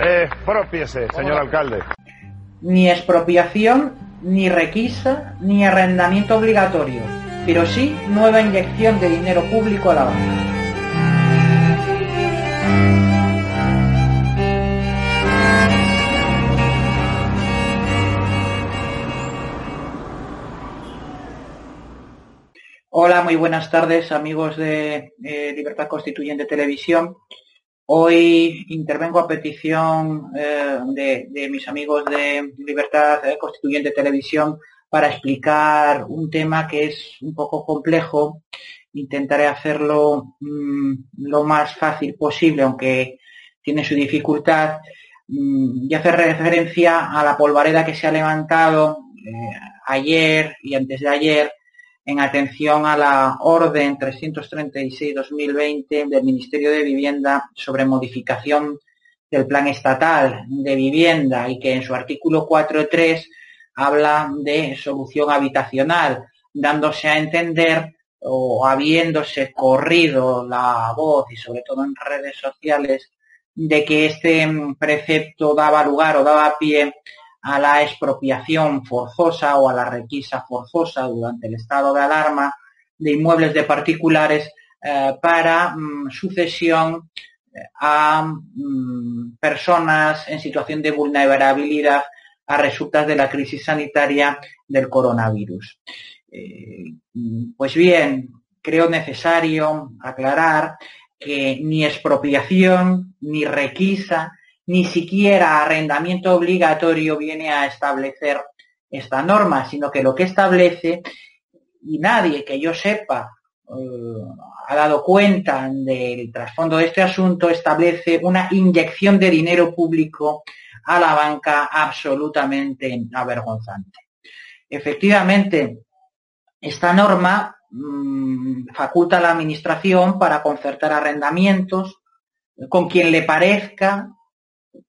Expropiese, señor alcalde. Ni expropiación, ni requisa, ni arrendamiento obligatorio, pero sí nueva inyección de dinero público a la banca. Hola, muy buenas tardes amigos de eh, Libertad Constituyente Televisión. Hoy intervengo a petición eh, de, mis amigos de Libertad eh, Constituyente Televisión para explicar un tema que es un poco complejo. Intentaré hacerlo mm, lo más fácil posible, aunque tiene su dificultad, mm, y hacer referencia a la polvareda que se ha levantado ayer y antes de ayer en atención a la Orden 336-2020 del Ministerio de Vivienda sobre modificación del Plan Estatal de Vivienda y que en su artículo 4.3 habla de solución habitacional, dándose a entender o habiéndose corrido la voz y sobre todo en redes sociales de que este precepto daba lugar o daba pie a la expropiación forzosa o a la requisa forzosa durante el estado de alarma de inmuebles de particulares eh, para mm, sucesión eh, a mm, personas en situación de vulnerabilidad a resultas de la crisis sanitaria del coronavirus. Eh, pues bien, creo necesario aclarar que ni expropiación, ni requisa, ni siquiera arrendamiento obligatorio viene a establecer esta norma, sino que lo que establece, y nadie que yo sepa eh, ha dado cuenta del trasfondo de este asunto, establece una inyección de dinero público a la banca absolutamente avergonzante. Efectivamente, esta norma mm, faculta a la Administración para concertar arrendamientos con quien le parezca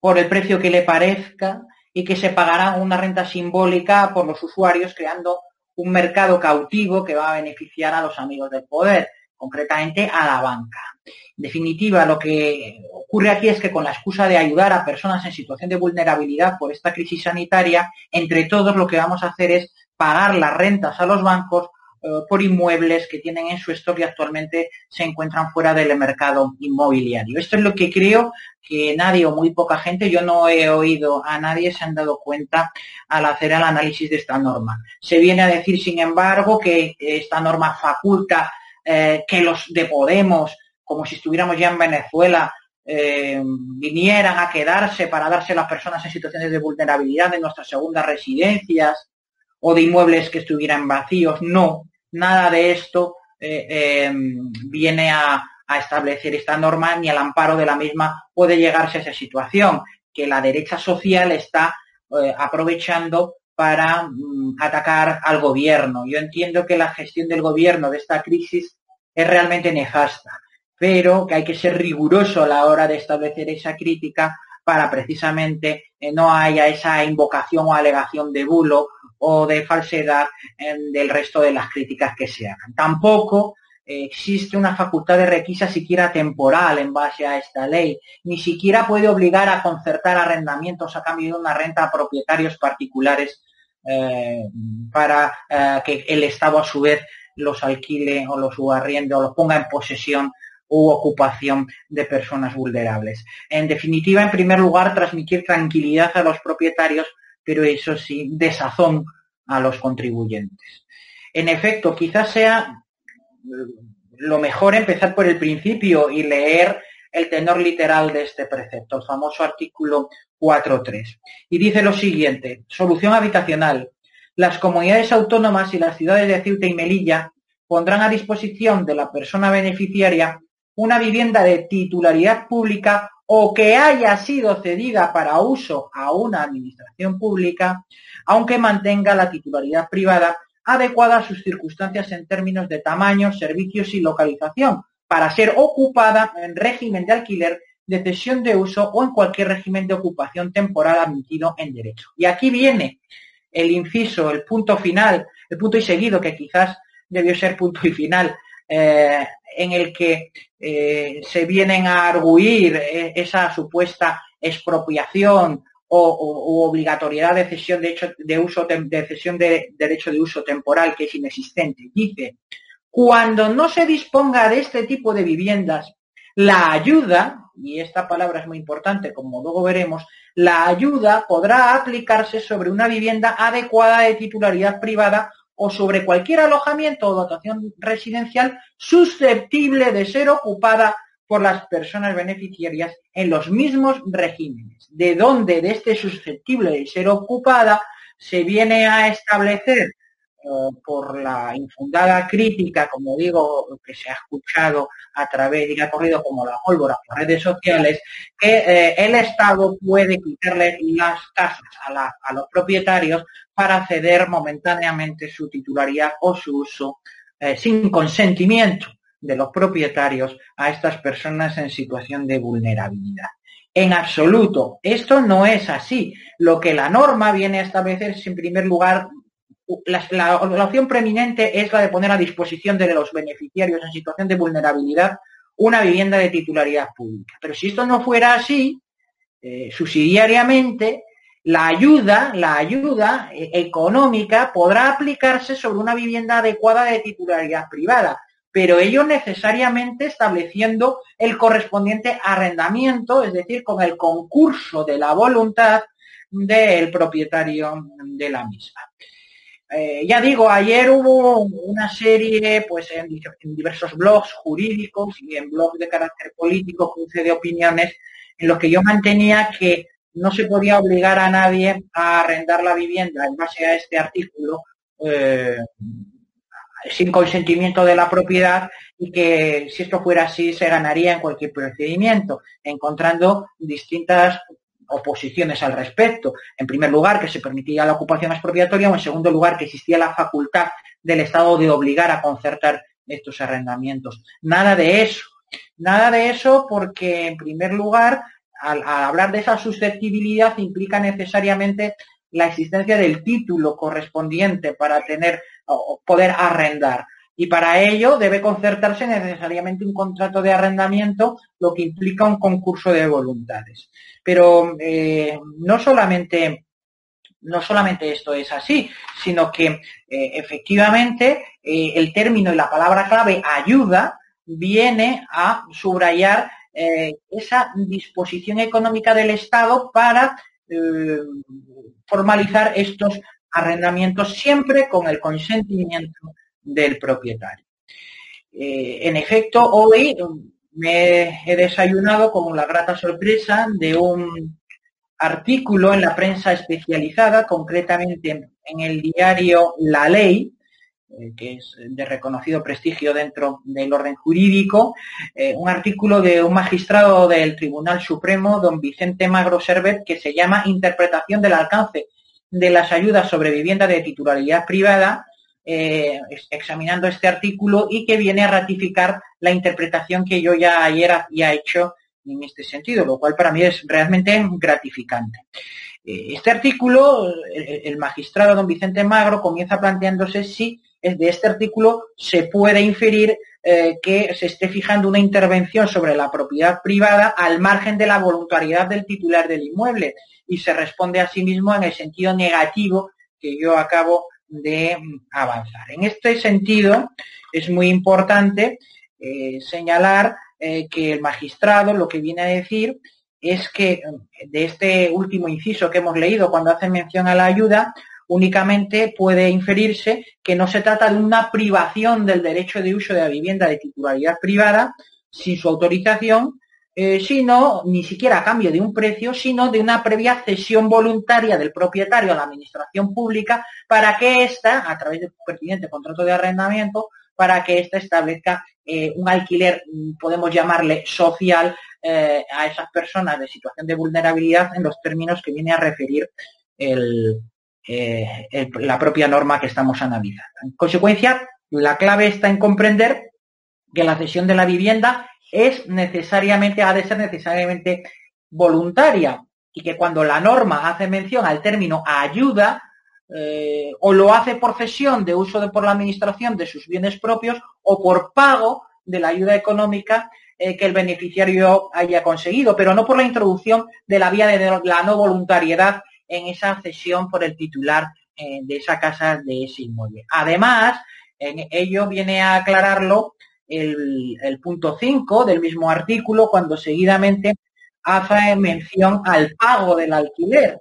por el precio que le parezca y que se pagará una renta simbólica por los usuarios, creando un mercado cautivo que va a beneficiar a los amigos del poder, concretamente a la banca. En definitiva, lo que ocurre aquí es que con la excusa de ayudar a personas en situación de vulnerabilidad por esta crisis sanitaria, entre todos lo que vamos a hacer es pagar las rentas a los bancos por inmuebles que tienen en su y actualmente se encuentran fuera del mercado inmobiliario. Esto es lo que creo que nadie o muy poca gente, yo no he oído a nadie, se han dado cuenta al hacer el análisis de esta norma. Se viene a decir, sin embargo, que esta norma faculta eh, que los de Podemos, como si estuviéramos ya en Venezuela, eh, vinieran a quedarse para darse a las personas en situaciones de vulnerabilidad en nuestras segundas residencias o de inmuebles que estuvieran vacíos. No, nada de esto eh, eh, viene a, establecer esta norma ni al amparo de la misma puede llegarse a esa situación que la derecha social está eh, aprovechando para mm, atacar al gobierno. Yo entiendo que la gestión del gobierno de esta crisis es realmente nefasta, pero que hay que ser riguroso a la hora de establecer esa crítica para precisamente no haya esa invocación o alegación de bulo o de falsedad del resto de las críticas que se hagan. Tampoco existe una facultad de requisa siquiera temporal en base a esta ley, ni siquiera puede obligar a concertar arrendamientos a cambio de una renta a propietarios particulares eh, para eh, que el Estado a su vez los alquile o los arriende o los ponga en posesión u ocupación de personas vulnerables. En definitiva, en primer lugar, transmitir tranquilidad a los propietarios pero eso sí, desazón a los contribuyentes. En efecto, quizás sea lo mejor empezar por el principio y leer el tenor literal de este precepto, el famoso artículo 4.3. Y dice lo siguiente, solución habitacional. Las comunidades autónomas y las ciudades de Ceuta y Melilla pondrán a disposición de la persona beneficiaria una vivienda de titularidad pública o que haya sido cedida para uso a una administración pública, aunque mantenga la titularidad privada adecuada a sus circunstancias en términos de tamaño, servicios y localización, para ser ocupada en régimen de alquiler, de cesión de uso o en cualquier régimen de ocupación temporal admitido en derecho. Y aquí viene el inciso, el punto final, el punto y seguido, que quizás debió ser punto y final, eh, en el que eh, se vienen a arguir eh, esa supuesta expropiación o, obligatoriedad de cesión de, hecho, de uso de cesión de derecho de uso temporal que es inexistente. Dice, cuando no se disponga de este tipo de viviendas, la ayuda, y esta palabra es muy importante, como luego veremos, la ayuda podrá aplicarse sobre una vivienda adecuada de titularidad privada o sobre cualquier alojamiento o dotación residencial susceptible de ser ocupada por las personas beneficiarias en los mismos regímenes. De donde de este susceptible de ser ocupada se viene a establecer por la infundada crítica, como digo, que se ha escuchado a través y ha corrido como la pólvora por redes sociales, que eh, el Estado puede quitarle las casas a, los propietarios para ceder momentáneamente su titularidad o su uso eh, sin consentimiento de los propietarios a estas personas en situación de vulnerabilidad. En absoluto, esto no es así. Lo que la norma viene a establecer es, en primer lugar, la, opción preeminente es la de poner a disposición de los beneficiarios en situación de vulnerabilidad una vivienda de titularidad pública. Pero si esto no fuera así, eh, subsidiariamente, la ayuda, la ayuda eh, económica podrá aplicarse sobre una vivienda adecuada de titularidad privada, pero ello necesariamente estableciendo el correspondiente arrendamiento, es decir, con el concurso de la voluntad del propietario de la misma. Eh, ya digo, ayer hubo una serie, pues en, diversos blogs jurídicos y en blogs de carácter político, cruce de opiniones, en los que yo mantenía que no se podía obligar a nadie a arrendar la vivienda en base a este artículo eh, sin consentimiento de la propiedad y que si esto fuera así se ganaría en cualquier procedimiento, encontrando distintas oposiciones al respecto. En primer lugar, que se permitía la ocupación expropiatoria o en segundo lugar, que existía la facultad del Estado de obligar a concertar estos arrendamientos. Nada de eso. Nada de eso porque, en primer lugar, al, hablar de esa susceptibilidad implica necesariamente la existencia del título correspondiente para tener o poder arrendar y para ello debe concertarse necesariamente un contrato de arrendamiento, lo que implica un concurso de voluntades. Pero eh, no solamente no solamente esto es así, sino que eh, efectivamente eh, el término y la palabra clave ayuda viene a subrayar esa disposición económica del Estado para formalizar estos arrendamientos siempre con el consentimiento del propietario. Eh, en efecto, hoy me he desayunado con la grata sorpresa de un artículo en la prensa especializada, concretamente en el diario La Ley, eh, que es de reconocido prestigio dentro del orden jurídico, eh, un artículo de un magistrado del Tribunal Supremo, don Vicente Magro Servet, que se llama Interpretación del alcance de las ayudas sobre vivienda de titularidad privada eh, examinando este artículo y que viene a ratificar la interpretación que yo ya ayer había hecho en este sentido, lo cual para mí es realmente gratificante. Eh, este artículo, el, magistrado don Vicente Magro comienza planteándose si de este artículo se puede inferir eh, que se esté fijando una intervención sobre la propiedad privada al margen de la voluntariedad del titular del inmueble y se responde a sí mismo en el sentido negativo que yo acabo de avanzar. En este sentido, es muy importante eh, señalar eh, que el magistrado lo que viene a decir es que eh, de este último inciso que hemos leído cuando hace mención a la ayuda, únicamente puede inferirse que no se trata de una privación del derecho de uso de la vivienda de titularidad privada sin su autorización, eh, sino ni siquiera a cambio de un precio, sino de una previa cesión voluntaria del propietario a la administración pública para que ésta, a través del pertinente contrato de arrendamiento, para que ésta establezca eh, un alquiler, mm, podemos llamarle social, eh, a esas personas de situación de vulnerabilidad en los términos que viene a referir la propia norma que estamos analizando. En consecuencia, la clave está en comprender que la cesión de la vivienda es necesariamente, ha de ser necesariamente voluntaria y que cuando la norma hace mención al término ayuda, eh, o lo hace por cesión de uso de, por la administración de sus bienes propios o por pago de la ayuda económica eh, que el beneficiario haya conseguido, pero no por la introducción de la vía de la no voluntariedad en esa cesión por el titular eh, de esa casa, de ese inmueble. Además, en ello viene a aclararlo el, punto 5 del mismo artículo, cuando seguidamente hace mención al pago del alquiler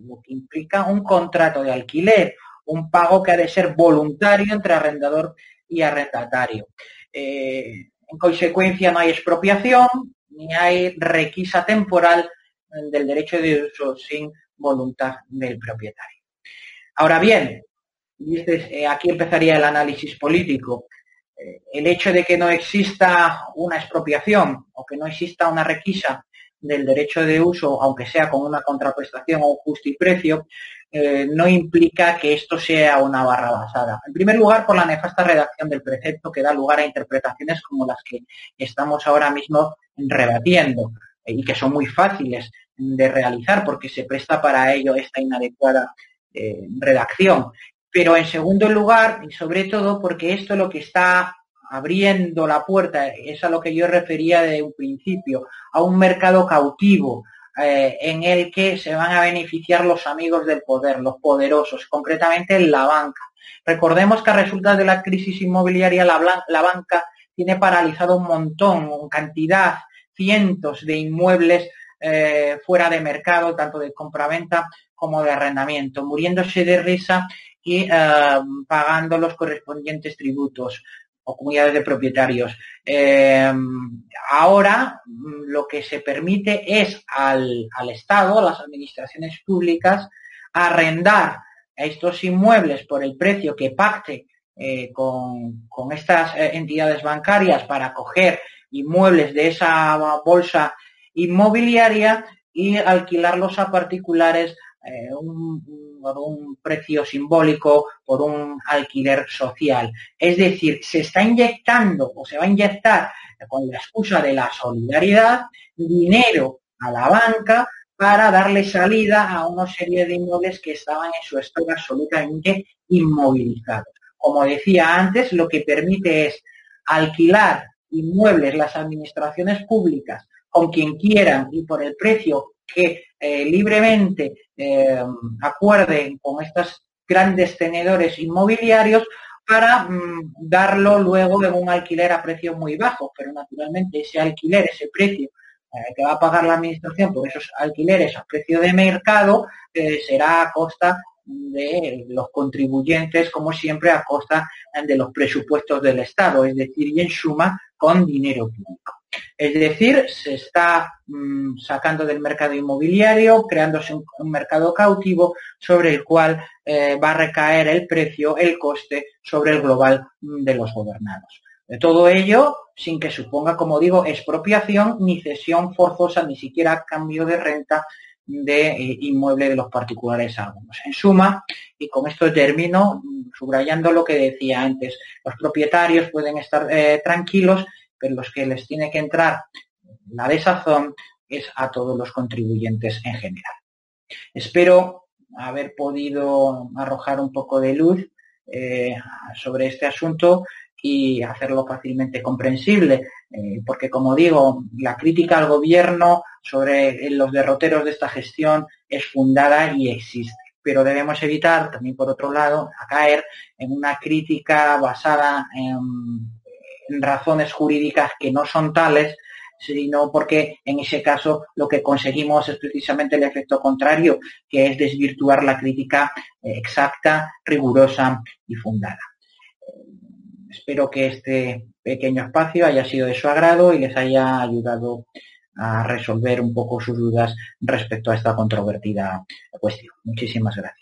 lo que implica un contrato de alquiler, un pago que ha de ser voluntario entre arrendador y arrendatario. Eh, en consecuencia, no hay expropiación ni hay requisa temporal del derecho de uso sin voluntad del propietario. Ahora bien, eh, aquí empezaría el análisis político. El hecho de que no exista una expropiación o que no exista una requisa del derecho de uso, aunque sea con una contraprestación o un justiprecio, eh, no implica que esto sea una barra basada. En primer lugar, por la nefasta redacción del precepto que da lugar a interpretaciones como las que estamos ahora mismo rebatiendo eh, y que son muy fáciles de realizar porque se presta para ello esta inadecuada eh, redacción. Pero en segundo lugar, y sobre todo porque esto lo que está abriendo la puerta, es a lo que yo refería de un principio, a un mercado cautivo eh, en el que se van a beneficiar los amigos del poder, los poderosos, concretamente la banca. Recordemos que a resultas de la crisis inmobiliaria la, banca tiene paralizado un montón, en cantidad, cientos de inmuebles eh, fuera de mercado, tanto de compraventa como de arrendamiento, muriéndose de risa y eh, pagando los correspondientes tributos o comunidades de propietarios. Eh, ahora mm, lo que se permite es al, Estado, a las administraciones públicas, arrendar estos inmuebles por el precio que pacte eh, con, estas eh, entidades bancarias para coger inmuebles de esa bolsa inmobiliaria y alquilarlos a particulares un, por un precio simbólico, por un alquiler social. Es decir, se está inyectando o se va a inyectar con la excusa de la solidaridad dinero a la banca para darle salida a una serie de inmuebles que estaban en su estado absolutamente inmovilizados. Como decía antes, lo que permite es alquilar inmuebles las administraciones públicas con quien quieran y por el precio que eh, libremente eh, acuerden con estos grandes tenedores inmobiliarios para mm, darlo luego en un alquiler a precios muy bajos, pero naturalmente ese alquiler, ese precio eh, que va a pagar la administración por esos alquileres a precio de mercado será a costa de los contribuyentes, como siempre, a costa de los presupuestos del Estado, es decir, y en suma con dinero público. Es decir, se está mm, sacando del mercado inmobiliario, creándose un, mercado cautivo sobre el cual eh, va a recaer el precio, el coste sobre el global mm, de los gobernados. De todo ello, sin que suponga, como digo, expropiación ni cesión forzosa, ni siquiera cambio de renta de eh, inmueble de los particulares algunos. En suma, y con esto termino, mm, subrayando lo que decía antes, los propietarios pueden estar eh, tranquilos pero los que les tiene que entrar la desazón es a todos los contribuyentes en general. Espero haber podido arrojar un poco de luz eh, sobre este asunto y hacerlo fácilmente comprensible, eh, porque como digo, la crítica al gobierno sobre los derroteros de esta gestión es fundada y existe pero debemos evitar también por otro lado a caer en una crítica basada en razones jurídicas que no son tales, sino porque en ese caso lo que conseguimos es precisamente el efecto contrario, que es desvirtuar la crítica eh, exacta, rigurosa y fundada. Eh, espero que este pequeño espacio haya sido de su agrado y les haya ayudado a resolver un poco sus dudas respecto a esta controvertida cuestión. Muchísimas gracias.